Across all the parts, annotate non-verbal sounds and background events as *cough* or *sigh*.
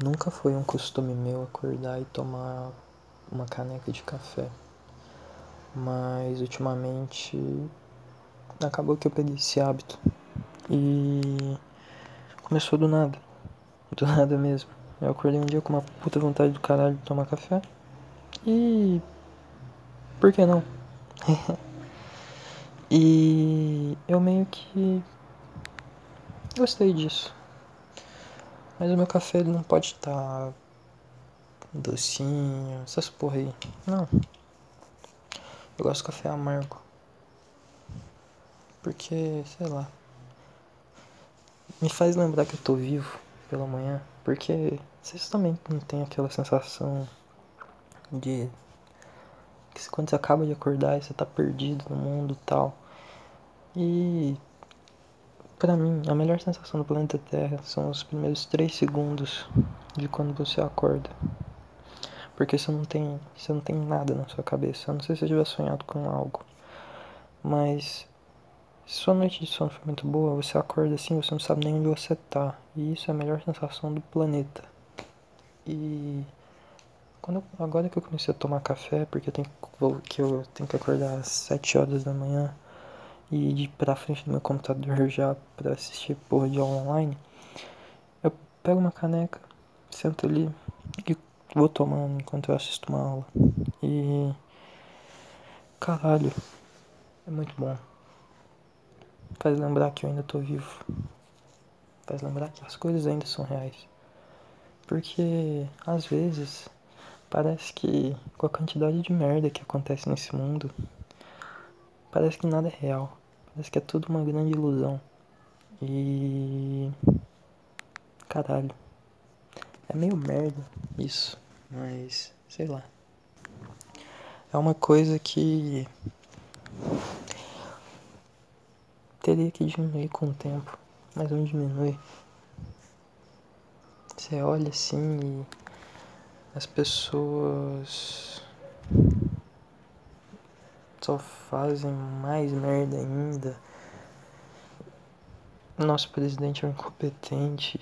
Nunca foi um costume meu acordar e tomar uma caneca de café. Mas ultimamente acabou que eu peguei esse hábito. E começou do nada. Do *laughs* nada mesmo. Eu acordei um dia com uma puta vontade do caralho de tomar café. E. Por que não? *laughs* e eu meio que gostei disso. Mas o meu café ele não pode estar tá docinho, essas porra aí. Não. Eu gosto de café amargo. Porque, sei lá. Me faz lembrar que eu tô vivo pela manhã. Porque vocês também não tem aquela sensação de que quando você acaba de acordar você tá perdido no mundo e tal. E para mim, a melhor sensação do planeta Terra são os primeiros 3 segundos de quando você acorda. Porque você não tem, você não tem nada na sua cabeça. A não sei se você tiver sonhado com algo. Mas se sua noite de sono foi muito boa, você acorda assim, você não sabe nem onde você tá. E isso é a melhor sensação do planeta. E quando eu, agora que eu comecei a tomar café, porque eu tenho que eu tenho que acordar às 7 horas da manhã e ir pra frente do meu computador já pra assistir porra de aula online, eu pego uma caneca, sento ali e vou tomando enquanto eu assisto uma aula. E. Caralho, é muito bom. Faz lembrar que eu ainda tô vivo. Faz lembrar que as coisas ainda são reais. Porque, às vezes, parece que com a quantidade de merda que acontece nesse mundo, parece que nada é real. Parece que é tudo uma grande ilusão. E. Caralho. É meio merda isso, mas sei lá. É uma coisa que. Teria que diminuir com o tempo, mas não diminui. Você olha assim e as pessoas só fazem mais merda ainda. Nosso presidente é um incompetente.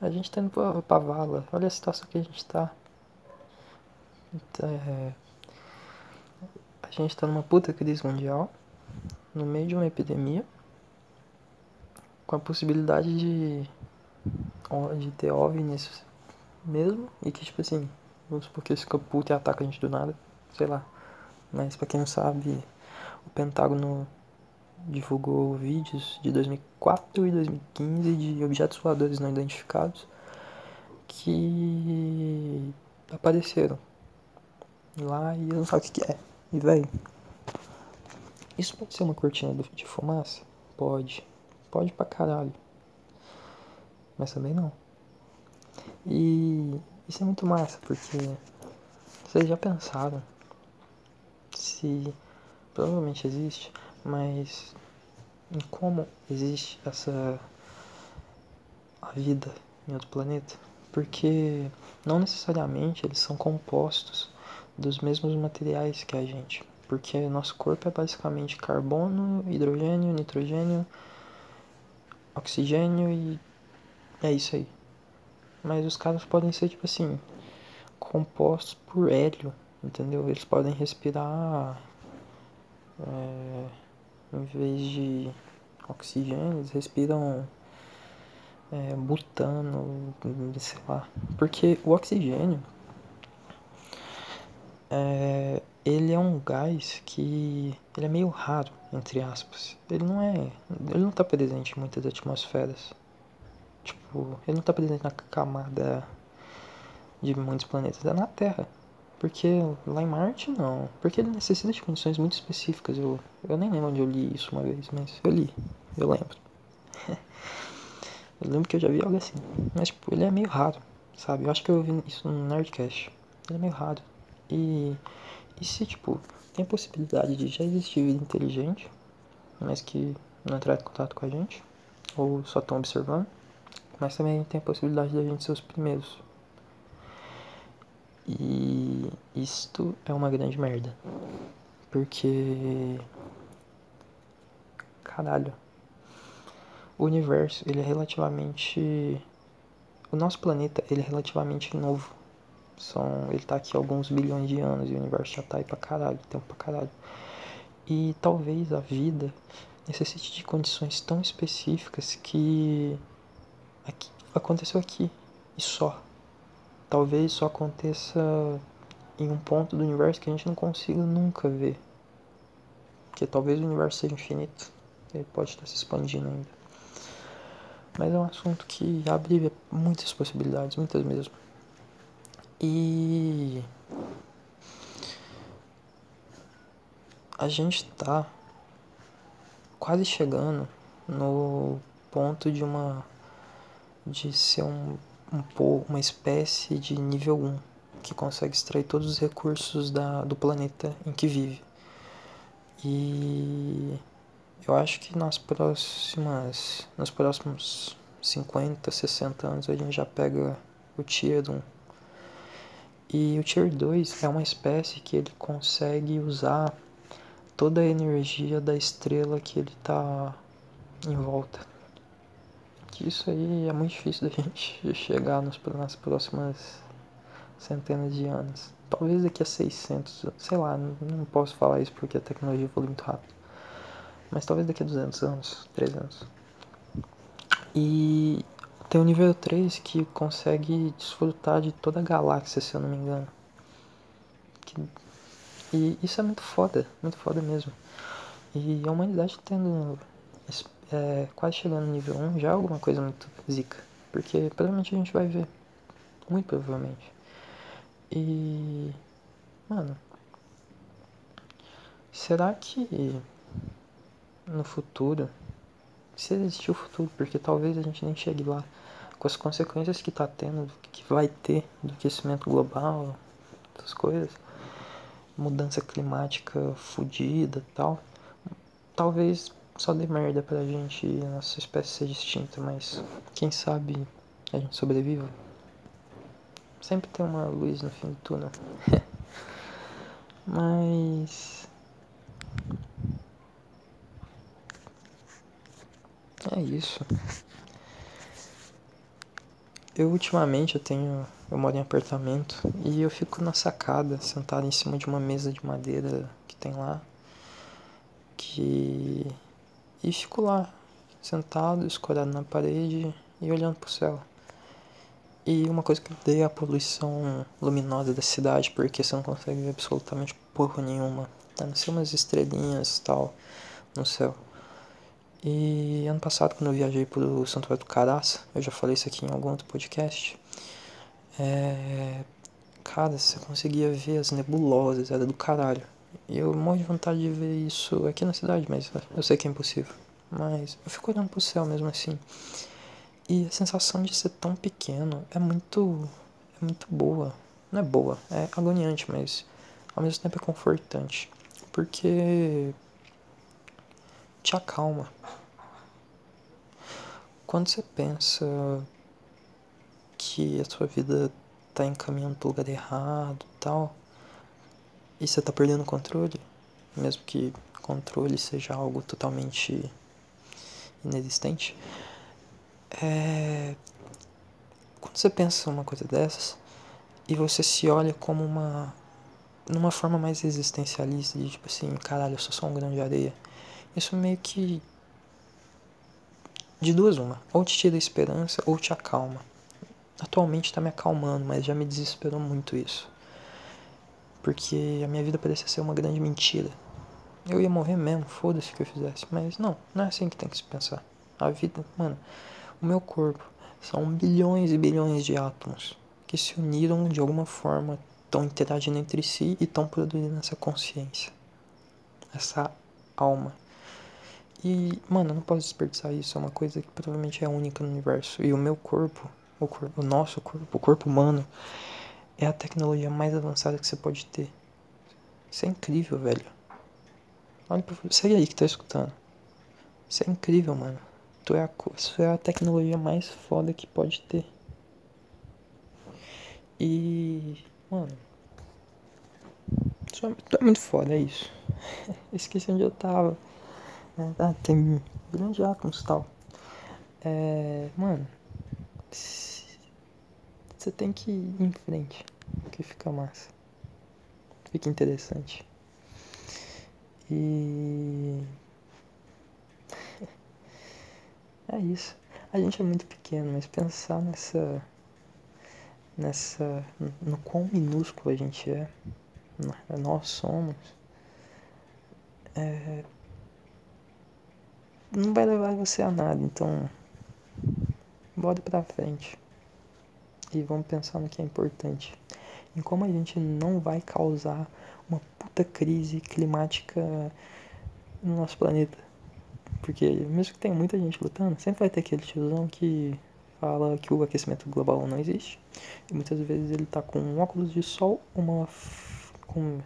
A, gente tá indo pra, pra vala. Olha a situação que a gente tá. É, a gente tá numa puta crise mundial. No meio de uma epidemia. Com a possibilidade de, de ter OVNIs mesmo. E que, tipo assim, vamos supor que ficam puto e ataca a gente do nada. Sei lá. Mas para quem não sabe, o Pentágono divulgou vídeos de 2004 e 2015 de objetos voadores não identificados que apareceram lá e eu não sabe o que é. E velho, isso pode ser uma cortina de fumaça? Pode. Pode pra caralho. Mas também não. E isso é muito massa, porque vocês já pensaram se provavelmente existe, mas em como existe essa a vida em outro planeta, porque não necessariamente eles são compostos dos mesmos materiais que a gente, porque nosso corpo é basicamente carbono, hidrogênio, nitrogênio, oxigênio e é isso aí. Mas os caras podem ser tipo assim, compostos por hélio, entendeu? Eles podem respirar é, em vez de oxigênio, eles respiram é, butano, sei lá. Porque o oxigênio é, ele é um gás que ele é meio raro, entre aspas. Ele não é. Ele não está presente em muitas atmosferas. Tipo, ele não está presente na camada de muitos planetas, é na Terra. Porque lá em Marte não. Porque ele necessita de condições muito específicas. Eu, eu nem lembro onde eu li isso uma vez, mas eu li. Eu lembro. *laughs* eu lembro que eu já vi algo assim. Mas tipo, ele é meio raro, sabe? Eu acho que eu vi isso no Nerdcast. Ele é meio raro. E, e se tipo, tem a possibilidade de já existir vida inteligente, mas que não entrar em contato com a gente, ou só estão observando, mas também tem a possibilidade de a gente ser os primeiros e isto é uma grande merda. Porque. Caralho. O universo, ele é relativamente. o nosso planeta ele é relativamente novo. São, ele tá aqui há alguns bilhões de anos e o universo já tá aí pra caralho, tempo pra caralho. E talvez a vida necessite de condições tão específicas que aqui, aconteceu aqui e só. Talvez só aconteça em um ponto do universo que a gente não consiga nunca ver. Porque talvez o universo seja infinito, ele pode estar se expandindo ainda. Mas é um assunto que abre muitas possibilidades, muitas mesmo. E a gente tá quase chegando no ponto de uma de ser um, um uma espécie de nível 1 que consegue extrair todos os recursos da, do planeta em que vive. E eu acho que nas próximas nos próximos 50, 60 anos a gente já pega o Tier 1 e o Tier 2 é uma espécie que ele consegue usar toda a energia da estrela que ele está em volta. Que isso aí é muito difícil da gente *laughs* chegar nos, nas próximas centenas de anos. Talvez daqui a 600, sei lá, não posso falar isso porque a tecnologia evolui muito rápido. Mas talvez daqui a 200 anos, 300. E tem o nível 3 que consegue desfrutar de toda a galáxia, se eu não me engano. Que... E isso é muito foda, muito foda mesmo. E a humanidade tendo é, quase chegando no nível 1 já é alguma coisa muito zica. Porque provavelmente a gente vai ver. Muito provavelmente. E. Mano. Será que no futuro. Se existir o futuro, porque talvez a gente nem chegue lá com as consequências que está tendo, que vai ter do aquecimento global, essas coisas, mudança climática fodida tal, talvez só dê merda pra gente e a nossa espécie seja extinta, mas quem sabe a gente sobreviva. Sempre tem uma luz no fim do túnel. *laughs* mas. É isso. Eu ultimamente eu tenho. Eu moro em apartamento e eu fico na sacada, sentado em cima de uma mesa de madeira que tem lá. Que. E fico lá, sentado, escorado na parede e olhando pro céu. E uma coisa que eu odeio é a poluição luminosa da cidade, porque você não consegue ver absolutamente porra nenhuma. A não ser umas estrelinhas e tal no céu. E ano passado, quando eu viajei pro Santuário do Caraça, eu já falei isso aqui em algum outro podcast, é... cara, você conseguia ver as nebulosas, era do caralho. Eu morro de vontade de ver isso aqui na cidade, mas eu sei que é impossível. Mas eu fico olhando pro céu mesmo assim. E a sensação de ser tão pequeno é muito. é muito boa. Não é boa, é agoniante, mas ao mesmo tempo é confortante. Porque te acalma. Quando você pensa que a sua vida tá encaminhando pro lugar errado e tal, e você tá perdendo o controle, mesmo que controle seja algo totalmente inexistente, é... quando você pensa uma coisa dessas e você se olha como uma numa forma mais existencialista de tipo assim, caralho, eu sou só um grão de areia isso meio que. De duas, uma. Ou te tira a esperança ou te acalma. Atualmente tá me acalmando, mas já me desesperou muito isso. Porque a minha vida parecia ser uma grande mentira. Eu ia morrer mesmo, foda-se o que eu fizesse. Mas não, não é assim que tem que se pensar. A vida, mano, o meu corpo são bilhões e bilhões de átomos que se uniram de alguma forma, estão interagindo entre si e estão produzindo essa consciência, essa alma e, mano, eu não posso desperdiçar isso. É uma coisa que provavelmente é única no universo. E o meu corpo, o, corpo, o nosso corpo, o corpo humano, é a tecnologia mais avançada que você pode ter. Isso é incrível, velho. Olha pra você aí que tá escutando. Isso é incrível, mano. Tu é a, isso é a tecnologia mais foda que pode ter. E. Mano. Isso é, muito foda, é isso. *laughs* Esqueci onde eu tava. Ah, tem grandes átomos e tal. É, mano, você tem que ir em frente, que fica massa. Fica interessante. E. É isso. A gente é muito pequeno, mas pensar nessa. nessa. no quão minúsculo a gente é, nós somos, é, não vai levar você a nada. Então, bora pra frente. E vamos pensar no que é importante. Em como a gente não vai causar uma puta crise climática no nosso planeta. Porque mesmo que tenha muita gente lutando, sempre vai ter aquele tiozão que fala que o aquecimento global não existe. E muitas vezes ele tá com um óculos de sol, uma com,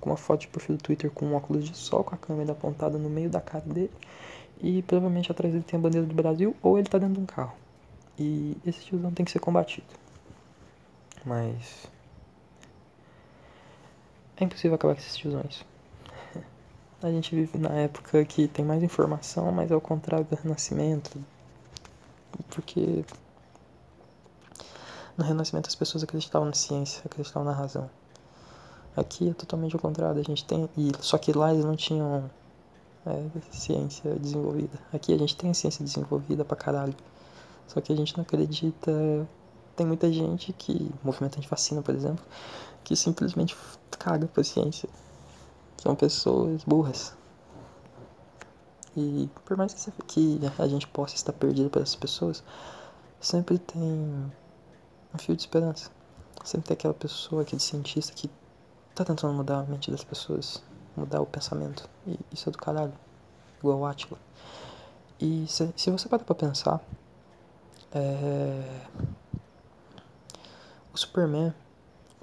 com uma foto de perfil do Twitter com um óculos de sol, com a câmera apontada no meio da cara dele. E provavelmente atrás dele tem a bandeira do Brasil ou ele tá dentro de um carro. E esse tiozão tem que ser combatido. Mas. É impossível acabar com esses tiozões. *laughs* A gente vive na época que tem mais informação, mas é o contrário do Renascimento. Porque. No Renascimento as pessoas acreditavam na ciência, acreditavam na razão. Aqui é totalmente ao contrário, a gente tem. E, só que lá eles não tinham é, ciência desenvolvida. Aqui a gente tem ciência desenvolvida pra caralho. Só que a gente não acredita. Tem muita gente que, movimento anti-vacina, por exemplo, que simplesmente caga pra ciência. São pessoas burras. E por mais que a gente possa estar perdido para essas pessoas, sempre tem um fio de esperança. Sempre tem aquela pessoa, aquele cientista que tá tentando mudar a mente das pessoas, mudar o pensamento. E isso é do caralho. Igual o Atila. E se, se você parar pra pensar, é... O Superman,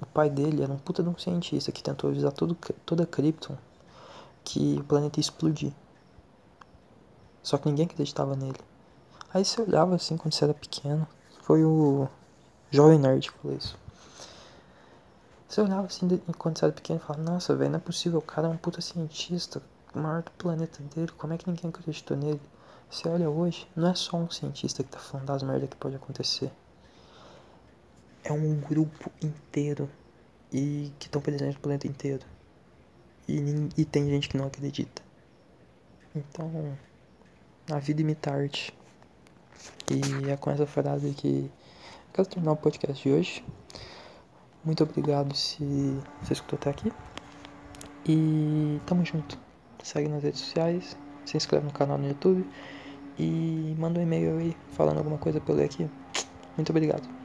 o pai dele era um puta de um cientista que tentou avisar todo, toda a Krypton que o planeta ia explodir. Só que ninguém acreditava nele. Aí você olhava assim quando você era pequeno. Foi o Jovem Nerd que falou isso. Você olhava assim quando você era pequeno e falava, nossa, velho, não é possível, o cara é um puta cientista, o maior do planeta dele, como é que ninguém acreditou nele? Você olha hoje, não é só um cientista que tá falando das merdas que pode acontecer. É um grupo inteiro e que estão presentes no planeta inteiro. E, e tem gente que não acredita. Então, a vida imita arte. E é com essa frase que quero terminar o podcast de hoje. Muito obrigado se você escutou até aqui. E tamo junto. Segue nas redes sociais, se inscreve no canal no YouTube e manda um e-mail aí falando alguma coisa pra eu ler aqui. Muito obrigado.